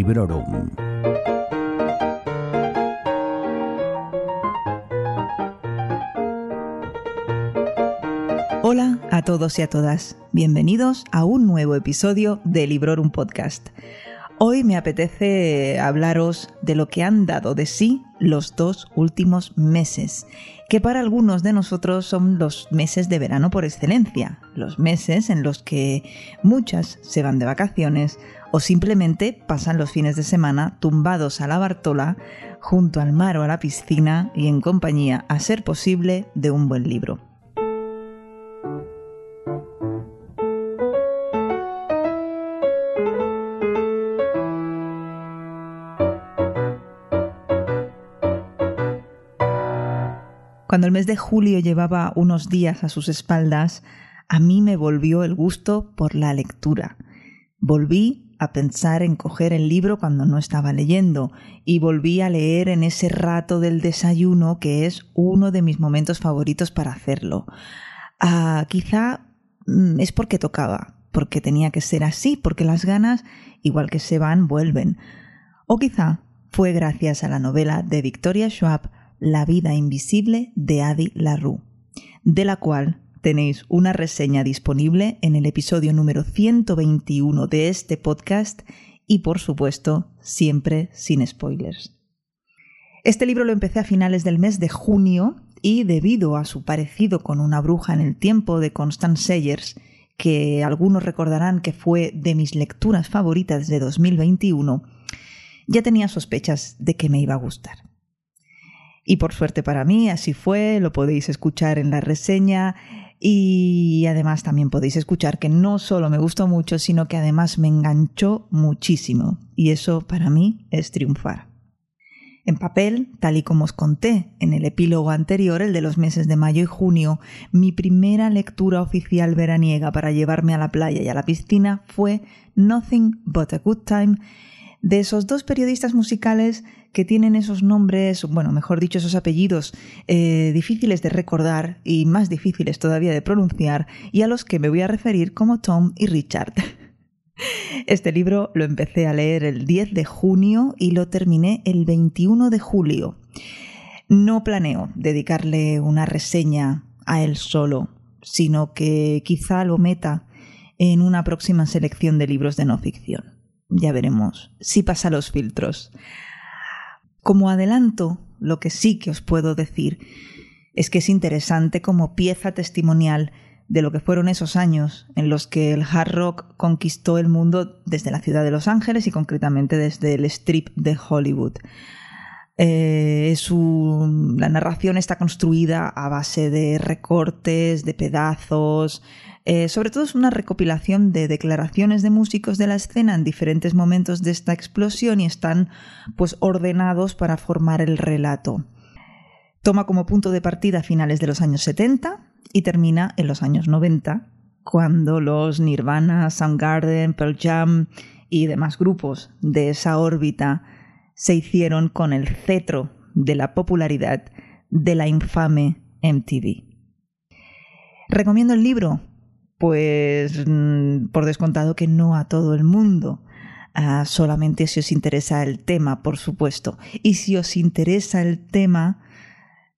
Librorum. Hola a todos y a todas, bienvenidos a un nuevo episodio de Librorum Podcast. Hoy me apetece hablaros de lo que han dado de sí los dos últimos meses, que para algunos de nosotros son los meses de verano por excelencia, los meses en los que muchas se van de vacaciones o simplemente pasan los fines de semana tumbados a la Bartola, junto al mar o a la piscina y en compañía, a ser posible, de un buen libro. Cuando el mes de julio llevaba unos días a sus espaldas, a mí me volvió el gusto por la lectura. Volví a pensar en coger el libro cuando no estaba leyendo y volví a leer en ese rato del desayuno que es uno de mis momentos favoritos para hacerlo. Ah, quizá mm, es porque tocaba, porque tenía que ser así, porque las ganas, igual que se van, vuelven. O quizá fue gracias a la novela de Victoria Schwab la vida invisible de Adi LaRue, de la cual tenéis una reseña disponible en el episodio número 121 de este podcast y por supuesto siempre sin spoilers. Este libro lo empecé a finales del mes de junio y debido a su parecido con una bruja en el tiempo de Constance Sayers, que algunos recordarán que fue de mis lecturas favoritas de 2021, ya tenía sospechas de que me iba a gustar. Y por suerte para mí, así fue, lo podéis escuchar en la reseña y además también podéis escuchar que no solo me gustó mucho, sino que además me enganchó muchísimo. Y eso para mí es triunfar. En papel, tal y como os conté en el epílogo anterior, el de los meses de mayo y junio, mi primera lectura oficial veraniega para llevarme a la playa y a la piscina fue Nothing But a Good Time de esos dos periodistas musicales que tienen esos nombres, bueno, mejor dicho, esos apellidos eh, difíciles de recordar y más difíciles todavía de pronunciar, y a los que me voy a referir como Tom y Richard. Este libro lo empecé a leer el 10 de junio y lo terminé el 21 de julio. No planeo dedicarle una reseña a él solo, sino que quizá lo meta en una próxima selección de libros de no ficción. Ya veremos si pasa los filtros. Como adelanto, lo que sí que os puedo decir es que es interesante como pieza testimonial de lo que fueron esos años en los que el hard rock conquistó el mundo desde la ciudad de Los Ángeles y concretamente desde el strip de Hollywood. Eh, la narración está construida a base de recortes, de pedazos, eh, sobre todo es una recopilación de declaraciones de músicos de la escena en diferentes momentos de esta explosión y están pues ordenados para formar el relato. Toma como punto de partida finales de los años 70 y termina en los años 90, cuando los Nirvana, Soundgarden, Pearl Jam y demás grupos de esa órbita se hicieron con el cetro de la popularidad de la infame MTV. Recomiendo el libro pues mm, por descontado que no a todo el mundo. Ah, solamente si os interesa el tema, por supuesto. Y si os interesa el tema,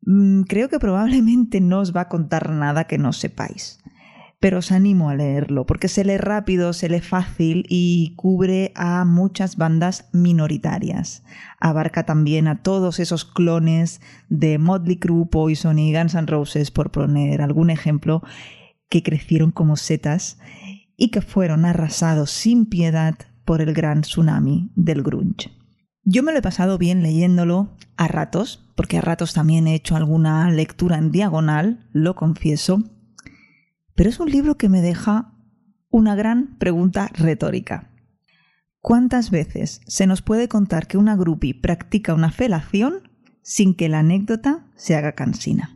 mm, creo que probablemente no os va a contar nada que no sepáis. Pero os animo a leerlo, porque se lee rápido, se lee fácil y cubre a muchas bandas minoritarias. Abarca también a todos esos clones de Motley Crue, Poison y Guns N' Roses, por poner algún ejemplo, que crecieron como setas y que fueron arrasados sin piedad por el gran tsunami del grunge. Yo me lo he pasado bien leyéndolo a ratos, porque a ratos también he hecho alguna lectura en diagonal, lo confieso, pero es un libro que me deja una gran pregunta retórica. ¿Cuántas veces se nos puede contar que una grupi practica una felación sin que la anécdota se haga cansina?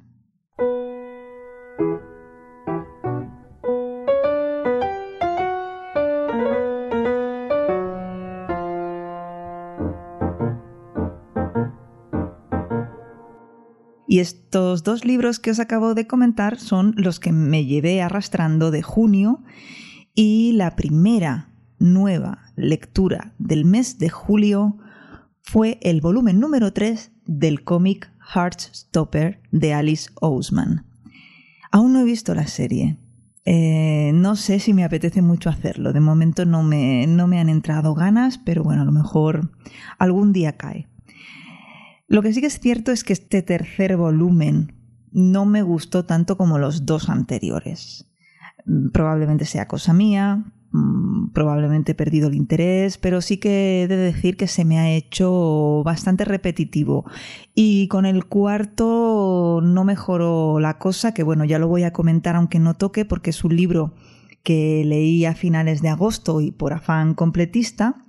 Y estos dos libros que os acabo de comentar son los que me llevé arrastrando de junio y la primera nueva lectura del mes de julio fue el volumen número 3 del cómic Heartstopper de Alice Ousman. Aún no he visto la serie. Eh, no sé si me apetece mucho hacerlo. De momento no me, no me han entrado ganas, pero bueno, a lo mejor algún día cae. Lo que sí que es cierto es que este tercer volumen no me gustó tanto como los dos anteriores. Probablemente sea cosa mía, Mm, probablemente he perdido el interés, pero sí que he de decir que se me ha hecho bastante repetitivo. Y con el cuarto no mejoró la cosa, que bueno, ya lo voy a comentar aunque no toque, porque es un libro que leí a finales de agosto y por afán completista.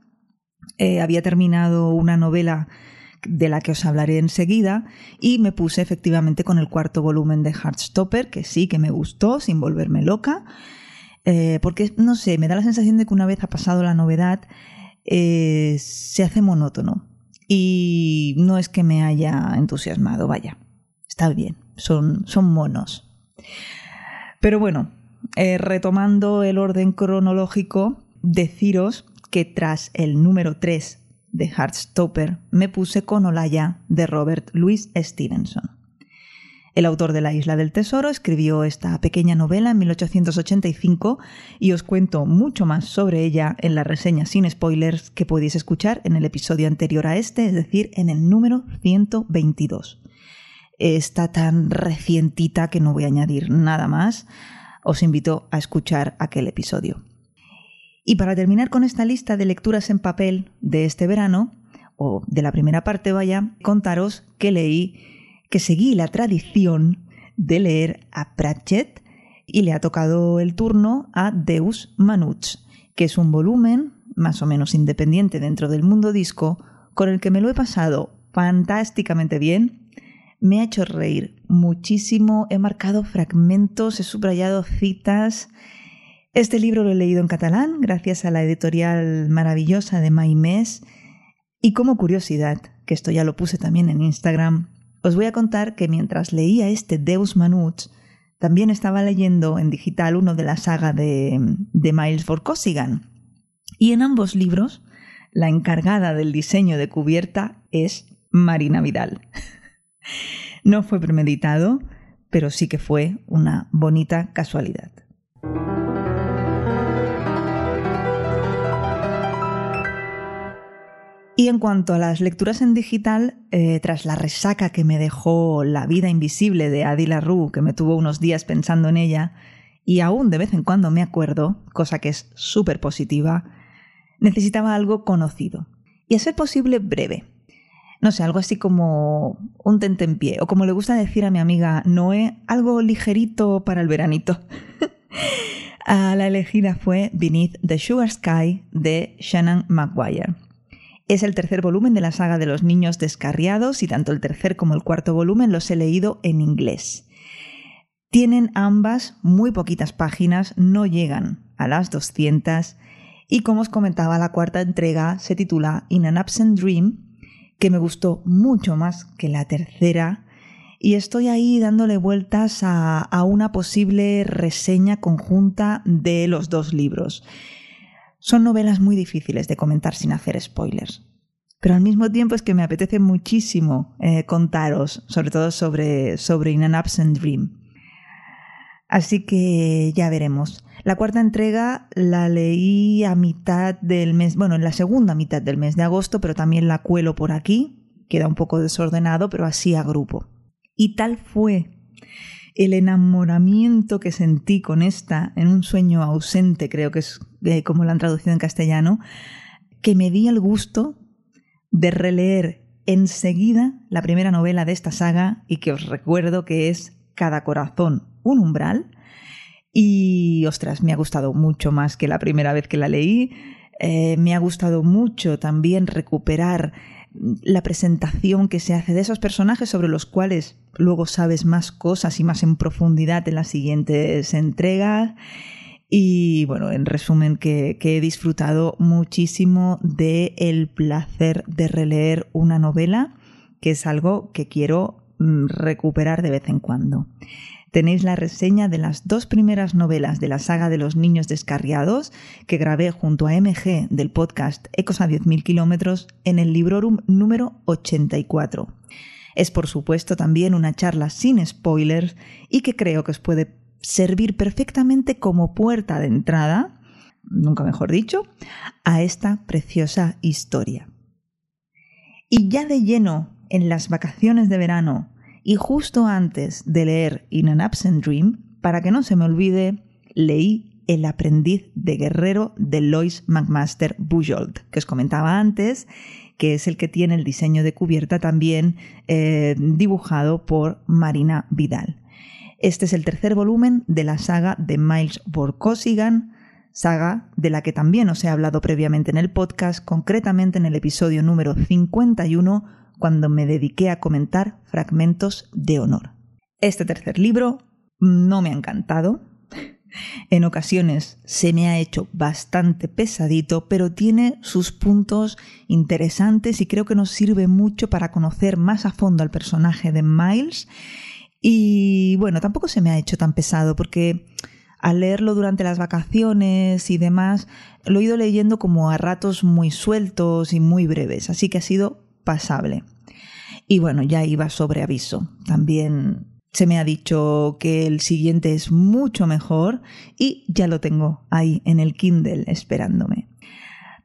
Eh, había terminado una novela de la que os hablaré enseguida y me puse efectivamente con el cuarto volumen de Heartstopper, que sí que me gustó, sin volverme loca. Eh, porque, no sé, me da la sensación de que una vez ha pasado la novedad, eh, se hace monótono. Y no es que me haya entusiasmado, vaya, está bien, son, son monos. Pero bueno, eh, retomando el orden cronológico, deciros que tras el número 3 de Heartstopper me puse con Olaya de Robert Louis Stevenson. El autor de La Isla del Tesoro escribió esta pequeña novela en 1885 y os cuento mucho más sobre ella en la reseña sin spoilers que podéis escuchar en el episodio anterior a este, es decir, en el número 122. Está tan recientita que no voy a añadir nada más. Os invito a escuchar aquel episodio. Y para terminar con esta lista de lecturas en papel de este verano, o de la primera parte vaya, contaros que leí que seguí la tradición de leer a Pratchett y le ha tocado el turno a Deus Manuts, que es un volumen más o menos independiente dentro del mundo disco con el que me lo he pasado fantásticamente bien. Me ha hecho reír muchísimo, he marcado fragmentos, he subrayado citas. Este libro lo he leído en catalán gracias a la editorial maravillosa de Maimés. Y como curiosidad, que esto ya lo puse también en Instagram, os voy a contar que mientras leía este Deus Manuts, también estaba leyendo en digital uno de la saga de, Miles Vorkosigan. Y en ambos libros, la encargada del diseño de cubierta es Marina Vidal. no fue premeditado, pero sí que fue una bonita casualidad. En cuanto a las lecturas en digital, eh, tras la resaca que me dejó La vida invisible de Adila Rue, que me tuvo unos días pensando en ella, y aún de vez en cuando me acuerdo, cosa que es súper positiva, necesitaba algo conocido. Y a ser posible breve. No sé, algo así como un tentempié, o como le gusta decir a mi amiga Noé, algo ligerito para el veranito. a la elegida fue Beneath the Sugar Sky de Shannon Maguire. Es el tercer volumen de la saga de los niños descarriados y tanto el tercer como el cuarto volumen los he leído en inglés. Tienen ambas muy poquitas páginas, no llegan a las 200 y como os comentaba la cuarta entrega se titula In an Absent Dream, que me gustó mucho más que la tercera y estoy ahí dándole vueltas a, a una posible reseña conjunta de los dos libros. Son novelas muy difíciles de comentar sin hacer spoilers. Pero al mismo tiempo es que me apetece muchísimo eh, contaros, sobre todo sobre, sobre In an Absent Dream. Así que ya veremos. La cuarta entrega la leí a mitad del mes, bueno, en la segunda mitad del mes de agosto, pero también la cuelo por aquí. Queda un poco desordenado, pero así a grupo. Y tal fue el enamoramiento que sentí con esta en un sueño ausente, creo que es eh, como la han traducido en castellano, que me di el gusto de releer enseguida la primera novela de esta saga y que os recuerdo que es Cada corazón un umbral. Y ostras, me ha gustado mucho más que la primera vez que la leí. Eh, me ha gustado mucho también recuperar la presentación que se hace de esos personajes sobre los cuales luego sabes más cosas y más en profundidad en las siguientes entregas. Y bueno, en resumen, que, he disfrutado muchísimo del el placer de releer una novela, que es algo que quiero mm, recuperar de vez en cuando. Tenéis la reseña de las dos primeras novelas de la saga de los niños descarriados que grabé junto a MG del podcast Ecos a 10.000 kilómetros en el Librorum número 84. Es por supuesto también una charla sin spoilers y que creo que os puede servir perfectamente como puerta de entrada, nunca mejor dicho, a esta preciosa historia. Y ya de lleno en las vacaciones de verano y justo antes de leer In an Absent Dream, para que no se me olvide, leí El aprendiz de guerrero de Lois McMaster Bujold, que os comentaba antes, que es el que tiene el diseño de cubierta también eh, dibujado por Marina Vidal. Este es el tercer volumen de la saga de Miles Borkosigan, saga de la que también os he hablado previamente en el podcast, concretamente en el episodio número 51 cuando me dediqué a comentar fragmentos de honor. Este tercer libro no me ha encantado. En ocasiones se me ha hecho bastante pesadito, pero tiene sus puntos interesantes y creo que nos sirve mucho para conocer más a fondo al personaje de Miles. Y bueno, tampoco se me ha hecho tan pesado porque al leerlo durante las vacaciones y demás, lo he ido leyendo como a ratos muy sueltos y muy breves, así que ha sido pasable. Y bueno, ya iba sobre aviso. También se me ha dicho que el siguiente es mucho mejor y ya lo tengo ahí en el Kindle esperándome.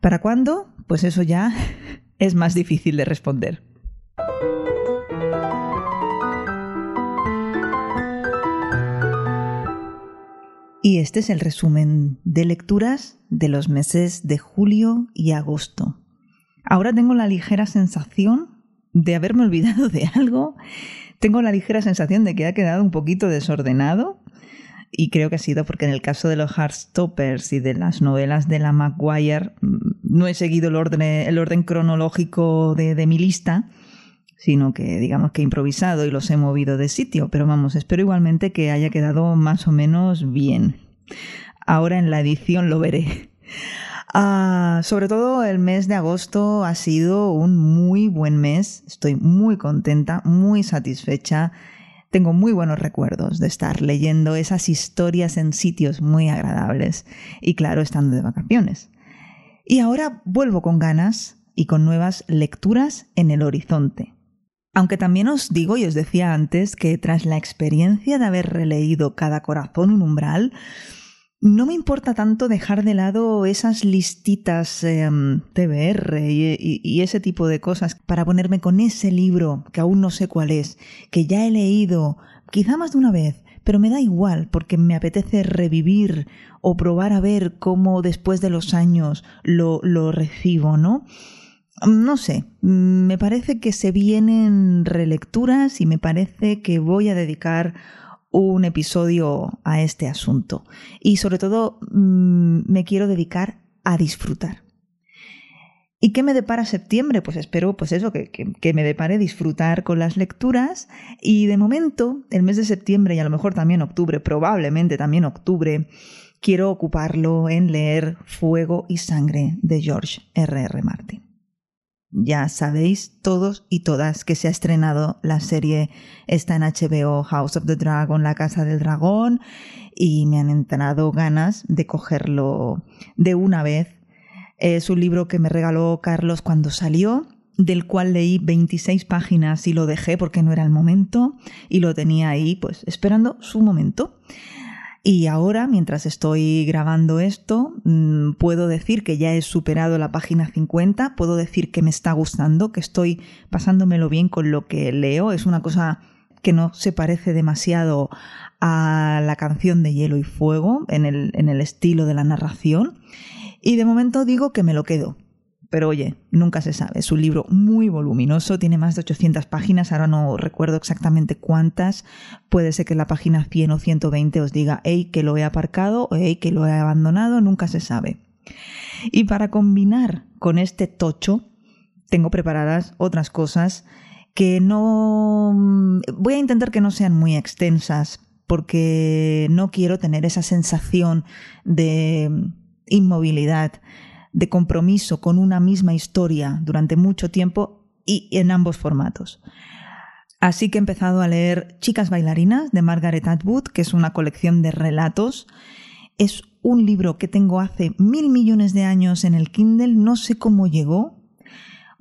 ¿Para cuándo? Pues eso ya es más difícil de responder. Y este es el resumen de lecturas de los meses de julio y agosto. Ahora tengo la ligera sensación de haberme olvidado de algo. Tengo la ligera sensación de que ha quedado un poquito desordenado y creo que ha sido porque en el caso de los Heartstoppers y de las novelas de la Maguire mm, no he seguido el orden, el orden cronológico de, de mi lista, sino que digamos que he improvisado y los he movido de sitio, pero vamos, espero igualmente que haya quedado más o menos bien. Ahora en la edición lo veré. Ah, sobre todo el mes de agosto ha sido un muy buen mes. Estoy muy contenta, muy satisfecha. Tengo muy buenos recuerdos de estar leyendo esas historias en sitios muy agradables y claro, estando de vacaciones. Y ahora vuelvo con ganas y con nuevas lecturas en el horizonte. Aunque también os digo y os decía antes que tras la experiencia de haber releído Cada corazón un umbral, no me importa tanto dejar de lado esas listitas em, TBR y, ese tipo de cosas para ponerme con ese libro que aún no sé cuál es, que ya he leído quizá más de una vez, pero me da igual porque me apetece revivir o probar a ver cómo después de los años lo, lo recibo, ¿no? No sé, me parece que se vienen relecturas y me parece que voy a dedicar un episodio a este asunto. Y sobre todo mm, me quiero dedicar a disfrutar. ¿Y qué me depara septiembre? Pues espero, pues eso, que, que, me depare disfrutar con las lecturas. Y de momento, el mes de septiembre y a lo mejor también octubre, probablemente también octubre, quiero ocuparlo en leer Fuego y Sangre de George R. R. Martin. Ya sabéis todos y todas que se ha estrenado la serie, está en HBO House of the Dragon, La Casa del Dragón, y me han entrado ganas de cogerlo de una vez. Es un libro que me regaló Carlos cuando salió, del cual leí 26 páginas y lo dejé porque no era el momento, y lo tenía ahí pues esperando su momento. Y ahora, mientras estoy grabando esto, mm, puedo decir que ya he superado la página 50, puedo decir que me está gustando, que estoy pasándomelo bien con lo que leo. Es una cosa que no se parece demasiado a la canción de Hielo y Fuego en el, en el estilo de la narración. Y de momento digo que me lo quedo, pero oye, nunca se sabe. Es un libro muy voluminoso, tiene más de 800 páginas, ahora no recuerdo exactamente cuántas. Puede ser que la página 100 o 120 os diga, hey, que lo he aparcado o hey, que lo he abandonado, nunca se sabe. Y para combinar con este tocho, tengo preparadas otras cosas que no... Voy a intentar que no sean muy extensas porque no quiero tener esa sensación de inmovilidad de compromiso con una misma historia durante mucho tiempo y en ambos formatos. Así que he empezado a leer Chicas bailarinas de Margaret Atwood, que es una colección de relatos. Es un libro que tengo hace mil millones de años en el Kindle, no sé cómo llegó,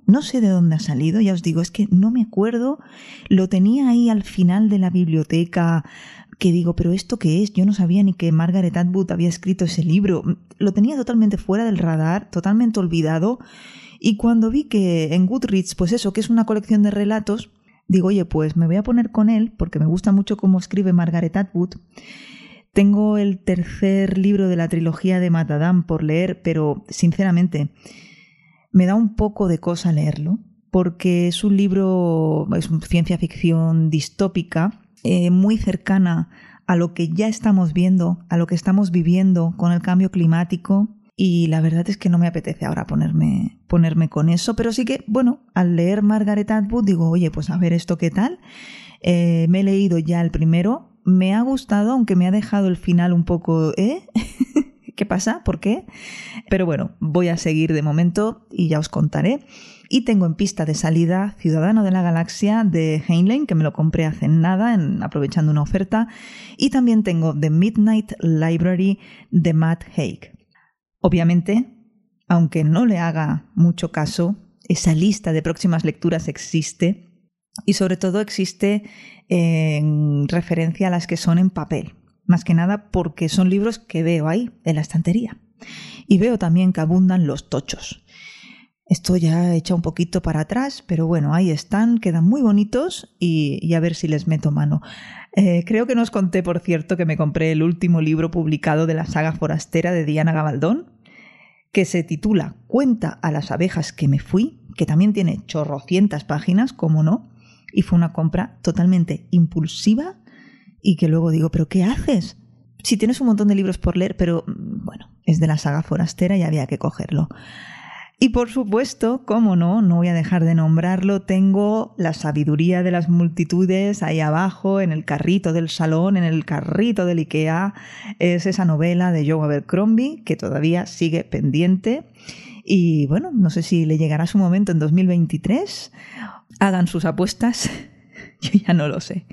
no sé de dónde ha salido, ya os digo, es que no me acuerdo, lo tenía ahí al final de la biblioteca, que digo, pero ¿esto qué es? Yo no sabía ni que Margaret Atwood había escrito ese libro, lo tenía totalmente fuera del radar, totalmente olvidado, y cuando vi que en Goodreads, pues eso, que es una colección de relatos, digo, oye, pues me voy a poner con él, porque me gusta mucho cómo escribe Margaret Atwood, tengo el tercer libro de la trilogía de Matadam por leer, pero sinceramente me da un poco de cosa leerlo, porque es un libro, es ciencia ficción distópica, eh, muy cercana a lo que ya estamos viendo, a lo que estamos viviendo con el cambio climático. Y la verdad es que no me apetece ahora ponerme, ponerme con eso, pero sí que, bueno, al leer Margaret Atwood digo, oye, pues a ver esto qué tal. Eh, me he leído ya el primero, me ha gustado, aunque me ha dejado el final un poco, ¿eh? ¿Qué pasa? ¿Por qué? Pero bueno, voy a seguir de momento y ya os contaré. Y tengo en pista de salida Ciudadano de la Galaxia de Heinlein, que me lo compré hace nada, aprovechando una oferta. Y también tengo The Midnight Library de Matt Haig. Obviamente, aunque no le haga mucho caso, esa lista de próximas lecturas existe y sobre todo existe en referencia a las que son en papel, más que nada porque son libros que veo ahí en la estantería. Y veo también que abundan los tochos. Esto ya echa un poquito para atrás, pero bueno, ahí están, quedan muy bonitos y, a ver si les meto mano. Eh, creo que nos conté, por cierto, que me compré el último libro publicado de la saga forastera de Diana Gabaldón, que se titula Cuenta a las abejas que me fui, que también tiene chorrocientas páginas, como no, y fue una compra totalmente impulsiva y que luego digo, ¿pero qué haces? Si tienes un montón de libros por leer, pero mm, bueno, es de la saga forastera y había que cogerlo. Y por supuesto, cómo no, no voy a dejar de nombrarlo, tengo La sabiduría de las multitudes ahí abajo, en el carrito del salón, en el carrito del IKEA. Es esa novela de Joe Abercrombie que todavía sigue pendiente. Y bueno, no sé si le llegará su momento en 2023 hagan sus apuestas, yo ya no lo sé.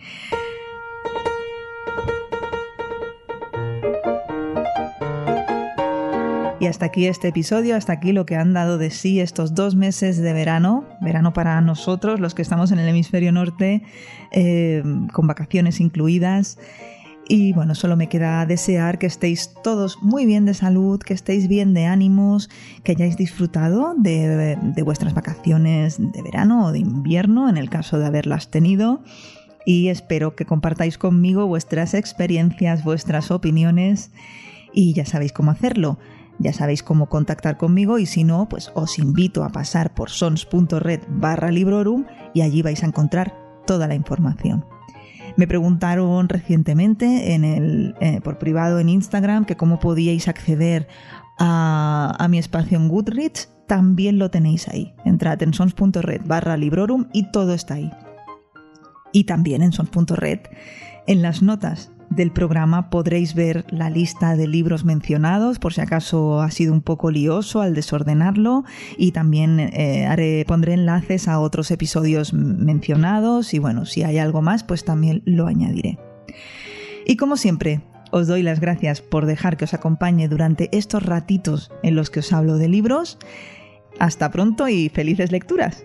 Y hasta aquí este episodio, hasta aquí lo que han dado de sí estos dos meses de verano, verano para nosotros, los que estamos en el hemisferio norte, eh, con vacaciones incluidas. Y bueno, solo me queda desear que estéis todos muy bien de salud, que estéis bien de ánimos, que hayáis disfrutado de, vuestras vacaciones de verano o de invierno, en el caso de haberlas tenido. Y espero que compartáis conmigo vuestras experiencias, vuestras opiniones y ya sabéis cómo hacerlo. Ya sabéis cómo contactar conmigo y si no, pues os invito a pasar por sons.red barra librorum y allí vais a encontrar toda la información. Me preguntaron recientemente eh, por privado en Instagram que cómo podíais acceder a, mi espacio en Goodreads. También lo tenéis ahí. Entrad en sons.red barra librorum y todo está ahí. Y también en sons.red, en las notas del programa podréis ver la lista de libros mencionados, por si acaso ha sido un poco lioso al desordenarlo, y también eh, haré, pondré enlaces a otros episodios mencionados, y bueno, si hay algo más, pues también lo añadiré. Y como siempre, os doy las gracias por dejar que os acompañe durante estos ratitos en los que os hablo de libros. Hasta pronto y felices lecturas.